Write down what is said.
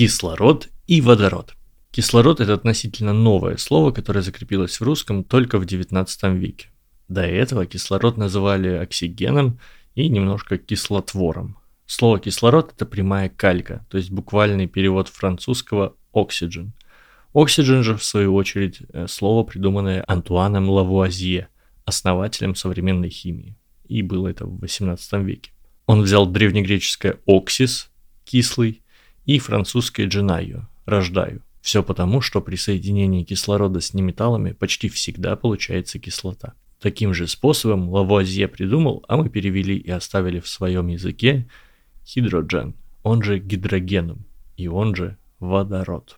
Кислород и водород. Кислород – это относительно новое слово, которое закрепилось в русском только в XIX веке. До этого кислород называли оксигеном и немножко кислотвором. Слово кислород – это прямая калька, то есть буквальный перевод французского oxygen. Oxygen же, в свою очередь, э, слово, придуманное Антуаном Лавуазье, основателем современной химии. И было это в XVIII веке. Он взял древнегреческое «оксис» – кислый, и французское «дженайо» – рождаю. Все потому, что при соединении кислорода с неметаллами почти всегда получается кислота. Таким же способом Лавуазье придумал, а мы перевели и оставили в своем языке гидроген, он же гидрогеном, и он же водород.